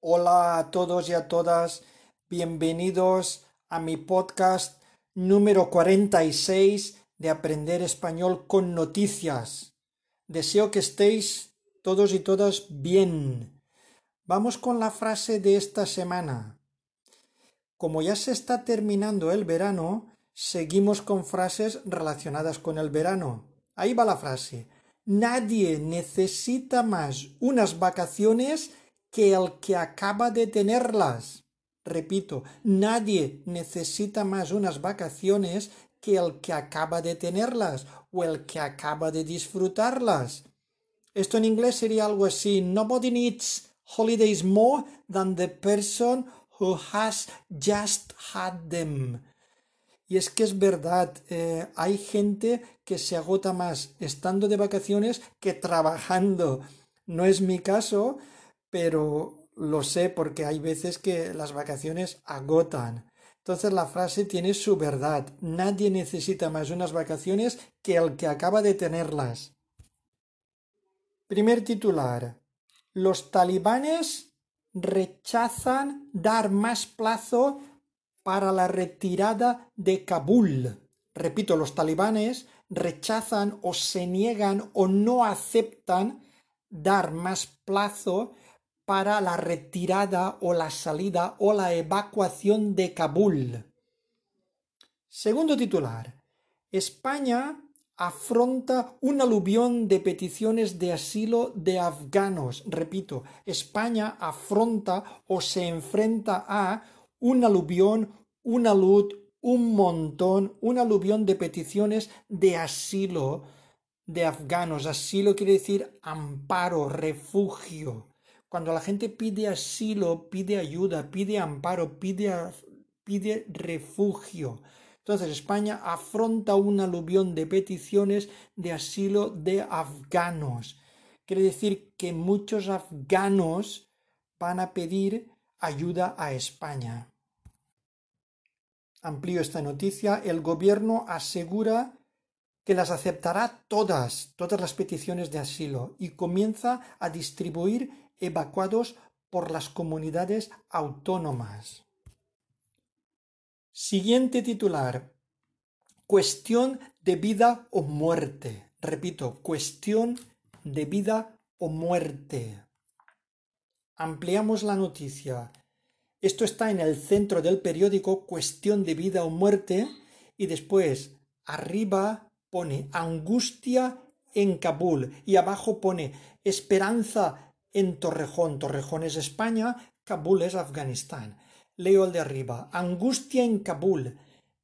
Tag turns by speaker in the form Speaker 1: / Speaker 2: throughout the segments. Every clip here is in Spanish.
Speaker 1: Hola a todos y a todas, bienvenidos a mi podcast número 46 de Aprender Español con Noticias. Deseo que estéis todos y todas bien. Vamos con la frase de esta semana. Como ya se está terminando el verano, seguimos con frases relacionadas con el verano. Ahí va la frase. Nadie necesita más unas vacaciones que el que acaba de tenerlas. Repito, nadie necesita más unas vacaciones que el que acaba de tenerlas o el que acaba de disfrutarlas. Esto en inglés sería algo así. Nobody needs holidays more than the person who has just had them. Y es que es verdad, eh, hay gente que se agota más estando de vacaciones que trabajando. No es mi caso, pero lo sé porque hay veces que las vacaciones agotan. Entonces la frase tiene su verdad. Nadie necesita más unas vacaciones que el que acaba de tenerlas. Primer titular. Los talibanes rechazan dar más plazo para la retirada de Kabul. Repito, los talibanes rechazan o se niegan o no aceptan dar más plazo para la retirada o la salida o la evacuación de Kabul. Segundo titular. España afronta un aluvión de peticiones de asilo de afganos. Repito, España afronta o se enfrenta a un aluvión, una luz, un montón, un aluvión de peticiones de asilo de afganos. Asilo quiere decir amparo, refugio. Cuando la gente pide asilo, pide ayuda, pide amparo, pide, pide refugio. Entonces España afronta un aluvión de peticiones de asilo de afganos. Quiere decir que muchos afganos van a pedir ayuda a España. Amplío esta noticia. El gobierno asegura que las aceptará todas, todas las peticiones de asilo y comienza a distribuir evacuados por las comunidades autónomas. Siguiente titular. Cuestión de vida o muerte. Repito, cuestión de vida o muerte. Ampliamos la noticia. Esto está en el centro del periódico Cuestión de vida o muerte y después arriba pone angustia en Kabul y abajo pone esperanza en Torrejón. Torrejón es España, Kabul es Afganistán. Leo el de arriba. Angustia en Kabul.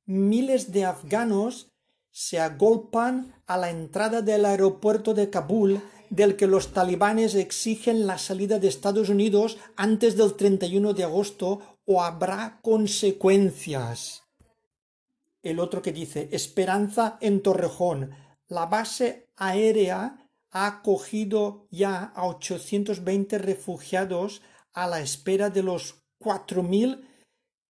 Speaker 1: Miles de afganos se agolpan a la entrada del aeropuerto de Kabul del que los talibanes exigen la salida de Estados Unidos antes del 31 de agosto o habrá consecuencias. El otro que dice Esperanza en Torrejón. La base aérea ha acogido ya a 820 refugiados a la espera de los 4.000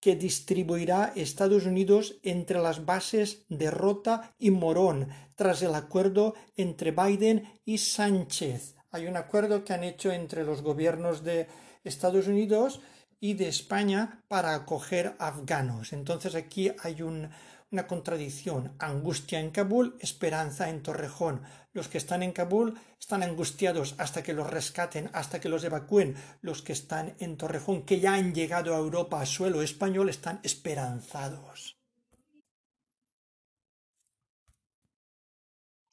Speaker 1: que distribuirá Estados Unidos entre las bases de Rota y Morón, tras el acuerdo entre Biden y Sánchez. Hay un acuerdo que han hecho entre los gobiernos de Estados Unidos y de España para acoger afganos. Entonces aquí hay un, una contradicción. Angustia en Kabul, esperanza en Torrejón. Los que están en Kabul están angustiados hasta que los rescaten, hasta que los evacúen. Los que están en Torrejón, que ya han llegado a Europa a suelo español, están esperanzados.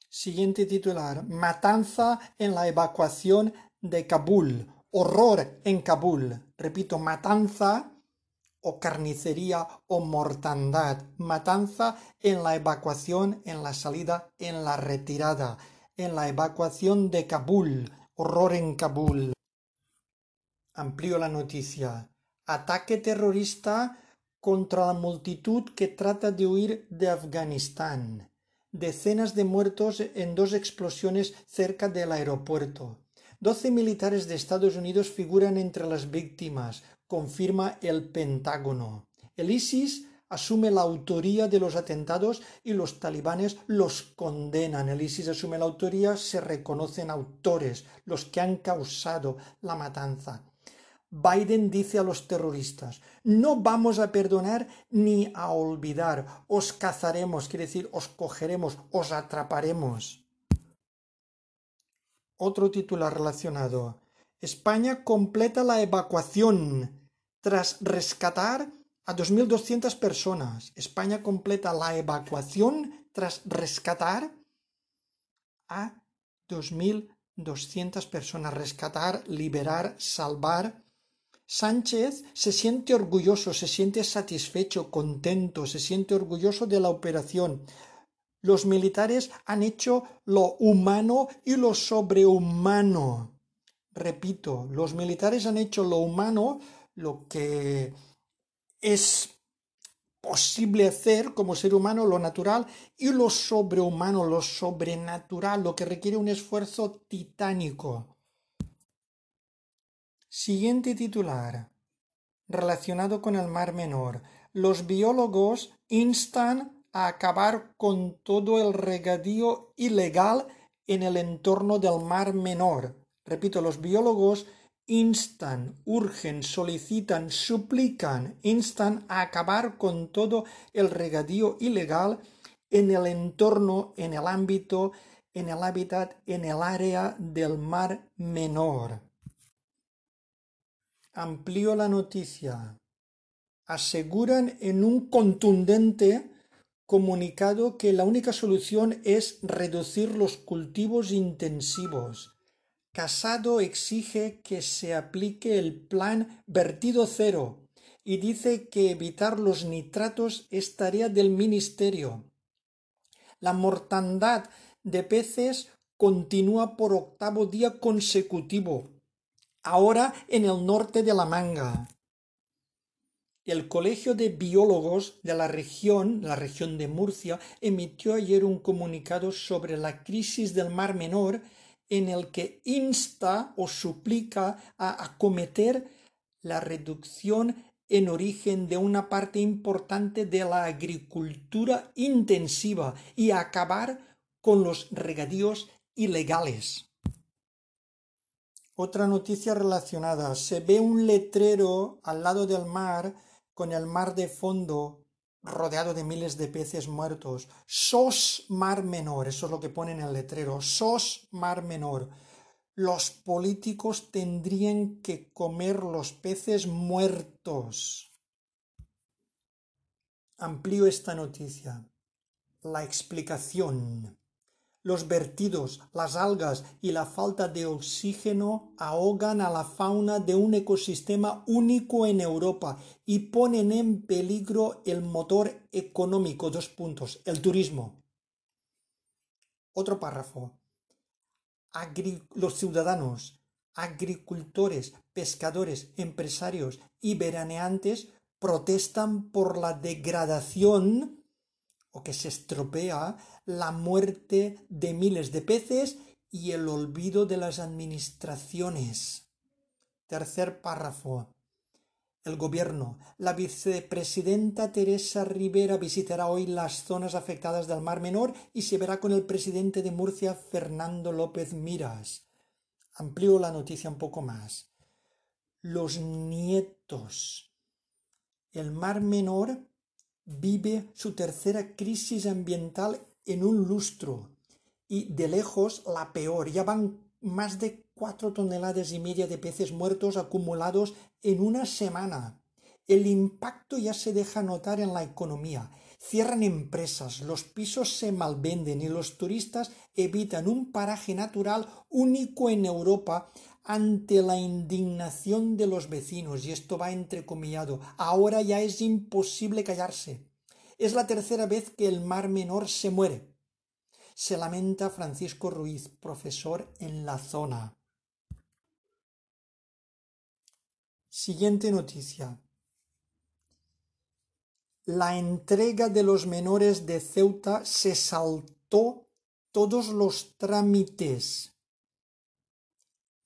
Speaker 1: Siguiente titular. Matanza en la evacuación de Kabul. Horror en Kabul. Repito, matanza o carnicería o mortandad, matanza en la evacuación, en la salida, en la retirada, en la evacuación de Kabul, horror en Kabul. Amplío la noticia. Ataque terrorista contra la multitud que trata de huir de Afganistán. Decenas de muertos en dos explosiones cerca del aeropuerto. Doce militares de Estados Unidos figuran entre las víctimas, confirma el Pentágono. El ISIS asume la autoría de los atentados y los talibanes los condenan. El ISIS asume la autoría, se reconocen autores, los que han causado la matanza. Biden dice a los terroristas, no vamos a perdonar ni a olvidar, os cazaremos, quiere decir, os cogeremos, os atraparemos. Otro titular relacionado. España completa la evacuación tras rescatar a 2.200 personas. España completa la evacuación tras rescatar a 2.200 personas. Rescatar, liberar, salvar Sánchez se siente orgulloso, se siente satisfecho, contento, se siente orgulloso de la operación. Los militares han hecho lo humano y lo sobrehumano. Repito, los militares han hecho lo humano, lo que es posible hacer como ser humano, lo natural, y lo sobrehumano, lo sobrenatural, lo que requiere un esfuerzo titánico. Siguiente titular. Relacionado con el Mar Menor. Los biólogos instan a acabar con todo el regadío ilegal en el entorno del Mar Menor. Repito, los biólogos instan, urgen, solicitan, suplican, instan a acabar con todo el regadío ilegal en el entorno, en el ámbito, en el hábitat, en el área del Mar Menor. Amplío la noticia. Aseguran en un contundente comunicado que la única solución es reducir los cultivos intensivos. Casado exige que se aplique el plan vertido cero y dice que evitar los nitratos es tarea del Ministerio. La mortandad de peces continúa por octavo día consecutivo ahora en el norte de la Manga. El Colegio de Biólogos de la región, la región de Murcia, emitió ayer un comunicado sobre la crisis del Mar Menor en el que insta o suplica a acometer la reducción en origen de una parte importante de la agricultura intensiva y a acabar con los regadíos ilegales. Otra noticia relacionada. Se ve un letrero al lado del mar con el mar de fondo rodeado de miles de peces muertos. SOS Mar Menor, eso es lo que pone en el letrero. SOS Mar Menor. Los políticos tendrían que comer los peces muertos. Amplío esta noticia. La explicación. Los vertidos, las algas y la falta de oxígeno ahogan a la fauna de un ecosistema único en Europa y ponen en peligro el motor económico. Dos puntos. El turismo. Otro párrafo. los ciudadanos, agricultores, pescadores, empresarios y veraneantes protestan por la degradación o que se estropea la muerte de miles de peces y el olvido de las administraciones. Tercer párrafo. El gobierno. La vicepresidenta Teresa Rivera visitará hoy las zonas afectadas del Mar Menor y se verá con el presidente de Murcia, Fernando López Miras. Amplío la noticia un poco más. Los nietos. El Mar Menor vive su tercera crisis ambiental en un lustro y de lejos la peor. Ya van más de cuatro toneladas y media de peces muertos acumulados en una semana. El impacto ya se deja notar en la economía. Cierran empresas, los pisos se malvenden y los turistas evitan un paraje natural único en Europa ante la indignación de los vecinos, y esto va entrecomillado. Ahora ya es imposible callarse. Es la tercera vez que el Mar Menor se muere. Se lamenta Francisco Ruiz, profesor en la zona. Siguiente noticia. La entrega de los menores de Ceuta se saltó todos los trámites.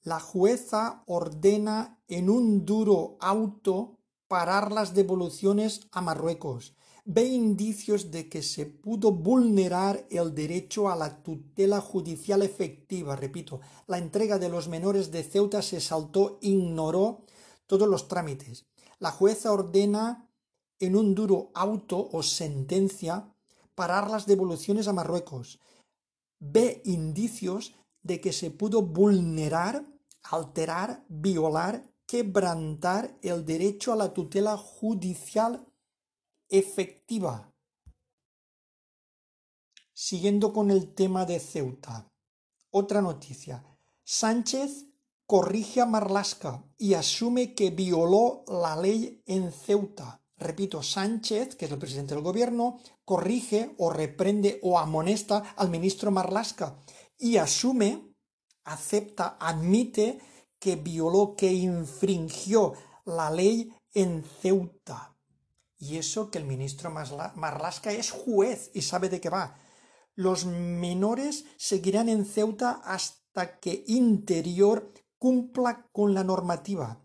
Speaker 1: La jueza ordena en un duro auto parar las devoluciones a Marruecos ve indicios de que se pudo vulnerar el derecho a la tutela judicial efectiva. Repito, la entrega de los menores de Ceuta se saltó, ignoró todos los trámites. La jueza ordena en un duro auto o sentencia parar las devoluciones a Marruecos. Ve indicios de que se pudo vulnerar, alterar, violar, quebrantar el derecho a la tutela judicial efectiva. Siguiendo con el tema de Ceuta. Otra noticia. Sánchez corrige a Marlasca y asume que violó la ley en Ceuta. Repito, Sánchez, que es el presidente del gobierno, corrige o reprende o amonesta al ministro Marlasca y asume, acepta, admite que violó, que infringió la ley en Ceuta. Y eso que el ministro Marlasca es juez y sabe de qué va. Los menores seguirán en Ceuta hasta que Interior cumpla con la normativa.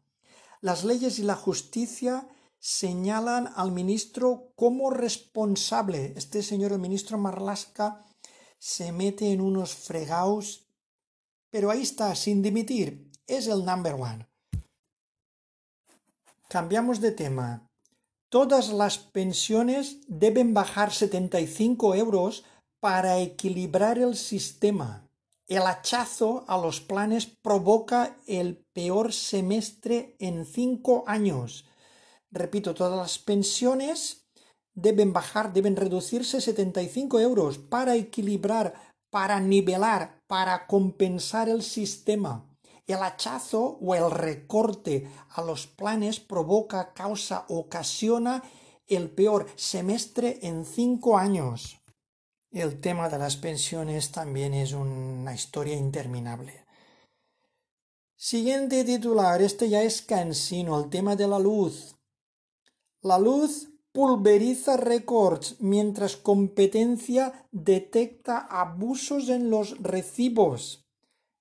Speaker 1: Las leyes y la justicia señalan al ministro como responsable. Este señor, el ministro Marlasca, se mete en unos fregaos, pero ahí está, sin dimitir. Es el number one. Cambiamos de tema. Todas las pensiones deben bajar 75 euros para equilibrar el sistema. El hachazo a los planes provoca el peor semestre en cinco años. Repito, todas las pensiones deben bajar, deben reducirse 75 euros para equilibrar, para nivelar, para compensar el sistema. El hachazo o el recorte a los planes provoca, causa, ocasiona el peor semestre en cinco años. El tema de las pensiones también es una historia interminable. Siguiente titular, este ya es cansino, el tema de la luz. La luz pulveriza récords mientras competencia detecta abusos en los recibos.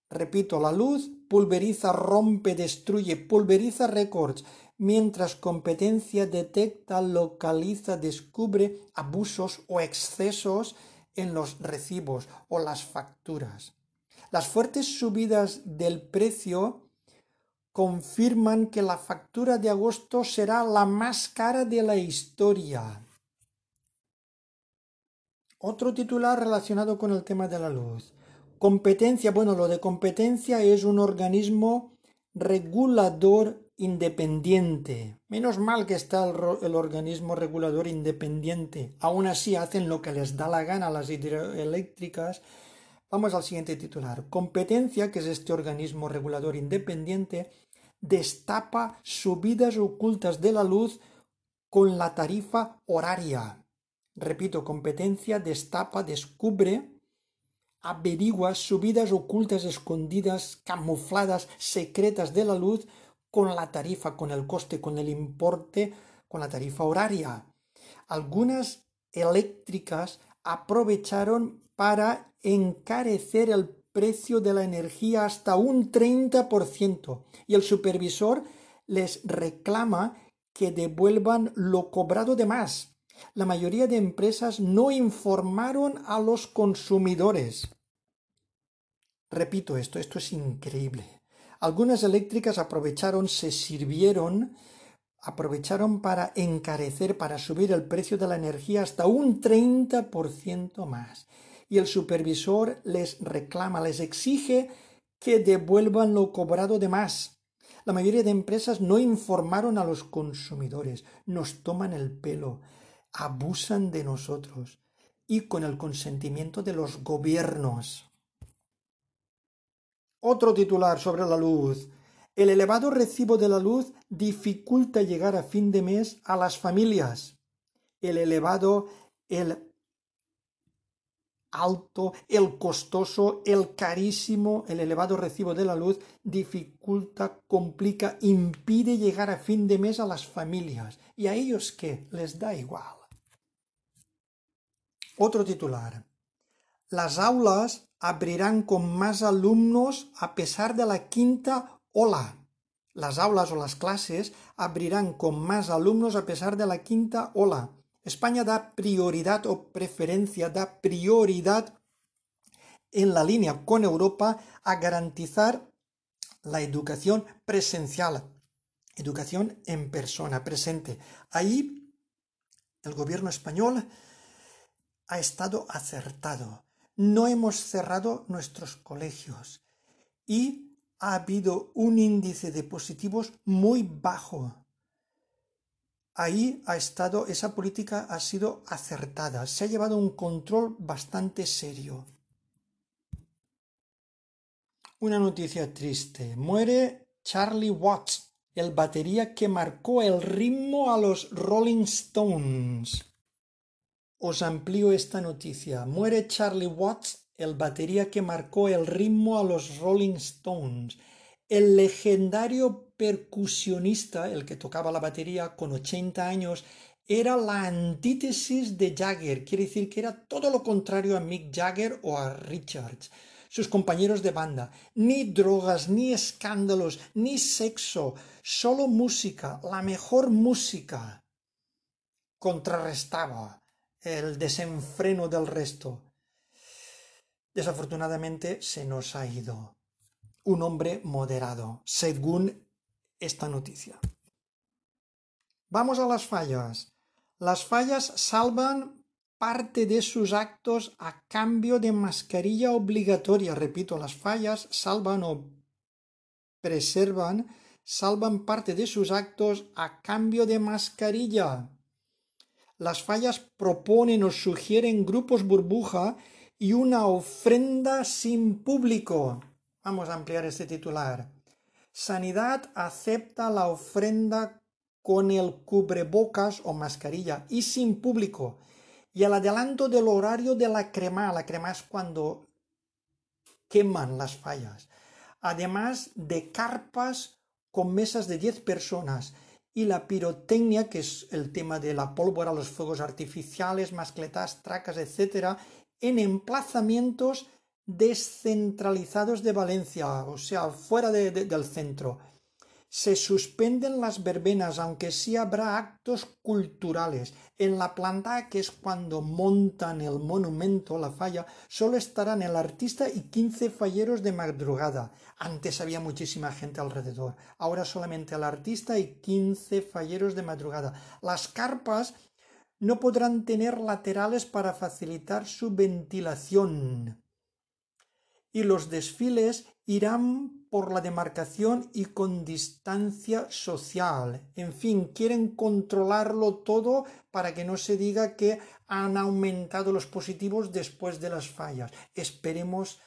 Speaker 1: Repito, la luz pulveriza, rompe, destruye, pulveriza récords mientras competencia detecta, localiza, descubre abusos o excesos en los recibos o las facturas. Las fuertes subidas del precio confirman que la factura de agosto será la más cara de la historia. Otro titular relacionado con el tema de la luz. Competencia, bueno, lo de competencia es un organismo regulador independiente. Menos mal que está el, organismo regulador independiente. Aún así hacen lo que les da la gana a las hidroeléctricas. Vamos al siguiente titular. Competencia, que es este organismo regulador independiente, destapa subidas ocultas de la luz con la tarifa horaria. Repito, competencia destapa, descubre, averigua subidas ocultas, escondidas, camufladas, secretas de la luz con la tarifa, con el coste, con el importe, con la tarifa horaria. Algunas eléctricas aprovecharon para encarecer el precio de la energía hasta un 30% y el supervisor les reclama que devuelvan lo cobrado de más. La mayoría de empresas no informaron a los consumidores. Repito esto, esto es increíble. Algunas eléctricas aprovecharon, se sirvieron, aprovecharon para encarecer, para subir el precio de la energía hasta un 30% más. Y el supervisor les reclama, les exige que devuelvan lo cobrado de más. La mayoría de empresas no informaron a los consumidores, nos toman el pelo, abusan de nosotros y con el consentimiento de los gobiernos. Otro titular sobre la luz. El elevado recibo de la luz dificulta llegar a fin de mes a las familias. El elevado, el alto, el costoso, el carísimo, el elevado recibo de la luz dificulta, complica, impide llegar a fin de mes a las familias. ¿Y a ellos qué? Les da igual. Otro titular. Las aulas abrirán con más alumnos a pesar de la quinta ola. Las aulas o las clases abrirán con más alumnos a pesar de la quinta ola. España da prioridad o preferencia, da prioridad en la línea con Europa a garantizar la educación presencial. Educación en persona, presente. Ahí el gobierno español ha estado acertado. No hemos cerrado nuestros colegios y ha habido un índice de positivos muy bajo. Ahí ha estado, esa política ha sido acertada, se ha llevado un control bastante serio. Una noticia triste. Muere Charlie Watts, el batería que marcó el ritmo a los Rolling Stones. Os amplío esta noticia. Muere Charlie Watts, el batería que marcó el ritmo a los Rolling Stones. El legendario percusionista, el que tocaba la batería con 80 años, era la antítesis de Jagger, quiere decir que era todo lo contrario a Mick Jagger o a Richards sus compañeros de banda. Ni drogas, ni escándalos, ni sexo, solo música, la mejor música. Contrarrestaba el desenfreno del resto. Desafortunadamente se nos ha ido un hombre moderado, según esta noticia. Vamos a las fallas. Las fallas salvan parte de sus actos a cambio de mascarilla obligatoria. Repito, las fallas salvan o preservan, salvan parte de sus actos a cambio de mascarilla. Las fallas proponen o sugieren grupos burbuja y una ofrenda sin público. Vamos a ampliar este titular. Sanidad acepta la ofrenda con el cubrebocas o mascarilla y sin público y el adelanto del horario de la crema. La crema es cuando queman las fallas. Además de carpas con mesas de 10 personas y la pirotecnia, que es el tema de la pólvora, los fuegos artificiales, mascletas, tracas, etc., en emplazamientos descentralizados de Valencia, o sea, fuera del centro se suspenden las verbenas, aunque sí habrá actos culturales. En la planta, que es cuando montan el monumento, la falla, solo estarán el artista y quince falleros de madrugada. Antes había muchísima gente alrededor. Ahora solamente el artista y quince falleros de madrugada. Las carpas no podrán tener laterales para facilitar su ventilación. Y los desfiles irán por la demarcación y con distancia social. En fin, quieren controlarlo todo para que no se diga que han aumentado los positivos después de las fallas. Esperemos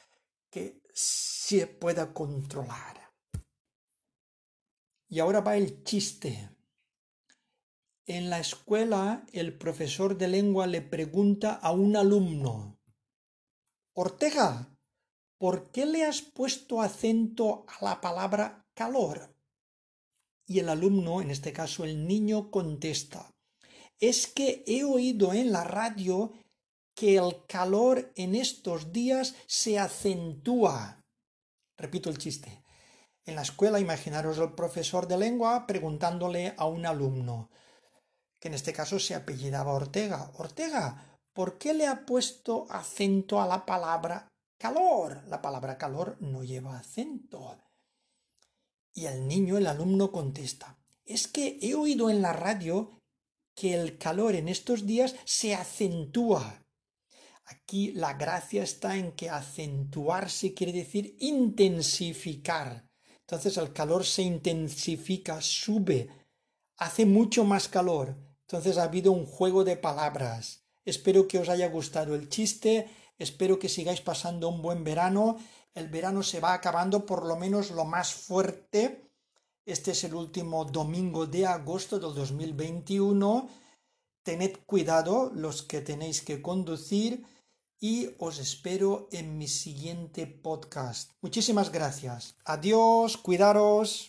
Speaker 1: que se pueda controlar. Y ahora va el chiste. En la escuela el profesor de lengua le pregunta a un alumno Ortega, ¿por qué le has puesto acento a la palabra calor? Y el alumno, en este caso el niño, contesta, es que he oído en la radio que el calor en estos días se acentúa. Repito el chiste. En la escuela, imaginaros el profesor de lengua preguntándole a un alumno, que en este caso se apellidaba Ortega, Ortega, ¿por qué le ha puesto acento a la palabra calor. La palabra calor no lleva acento. Y el niño, el alumno, contesta, es que he oído en la radio que el calor en estos días se acentúa. Aquí la gracia está en que acentuarse quiere decir intensificar. Entonces el calor se intensifica, sube, hace mucho más calor. Entonces ha habido un juego de palabras. Espero que os haya gustado el chiste Espero que sigáis pasando un buen verano. El verano se va acabando por lo menos lo más fuerte. Este es el último domingo de agosto del 2021. Tened cuidado los que tenéis que conducir y os espero en mi siguiente podcast. Muchísimas gracias. Adiós, cuidaros.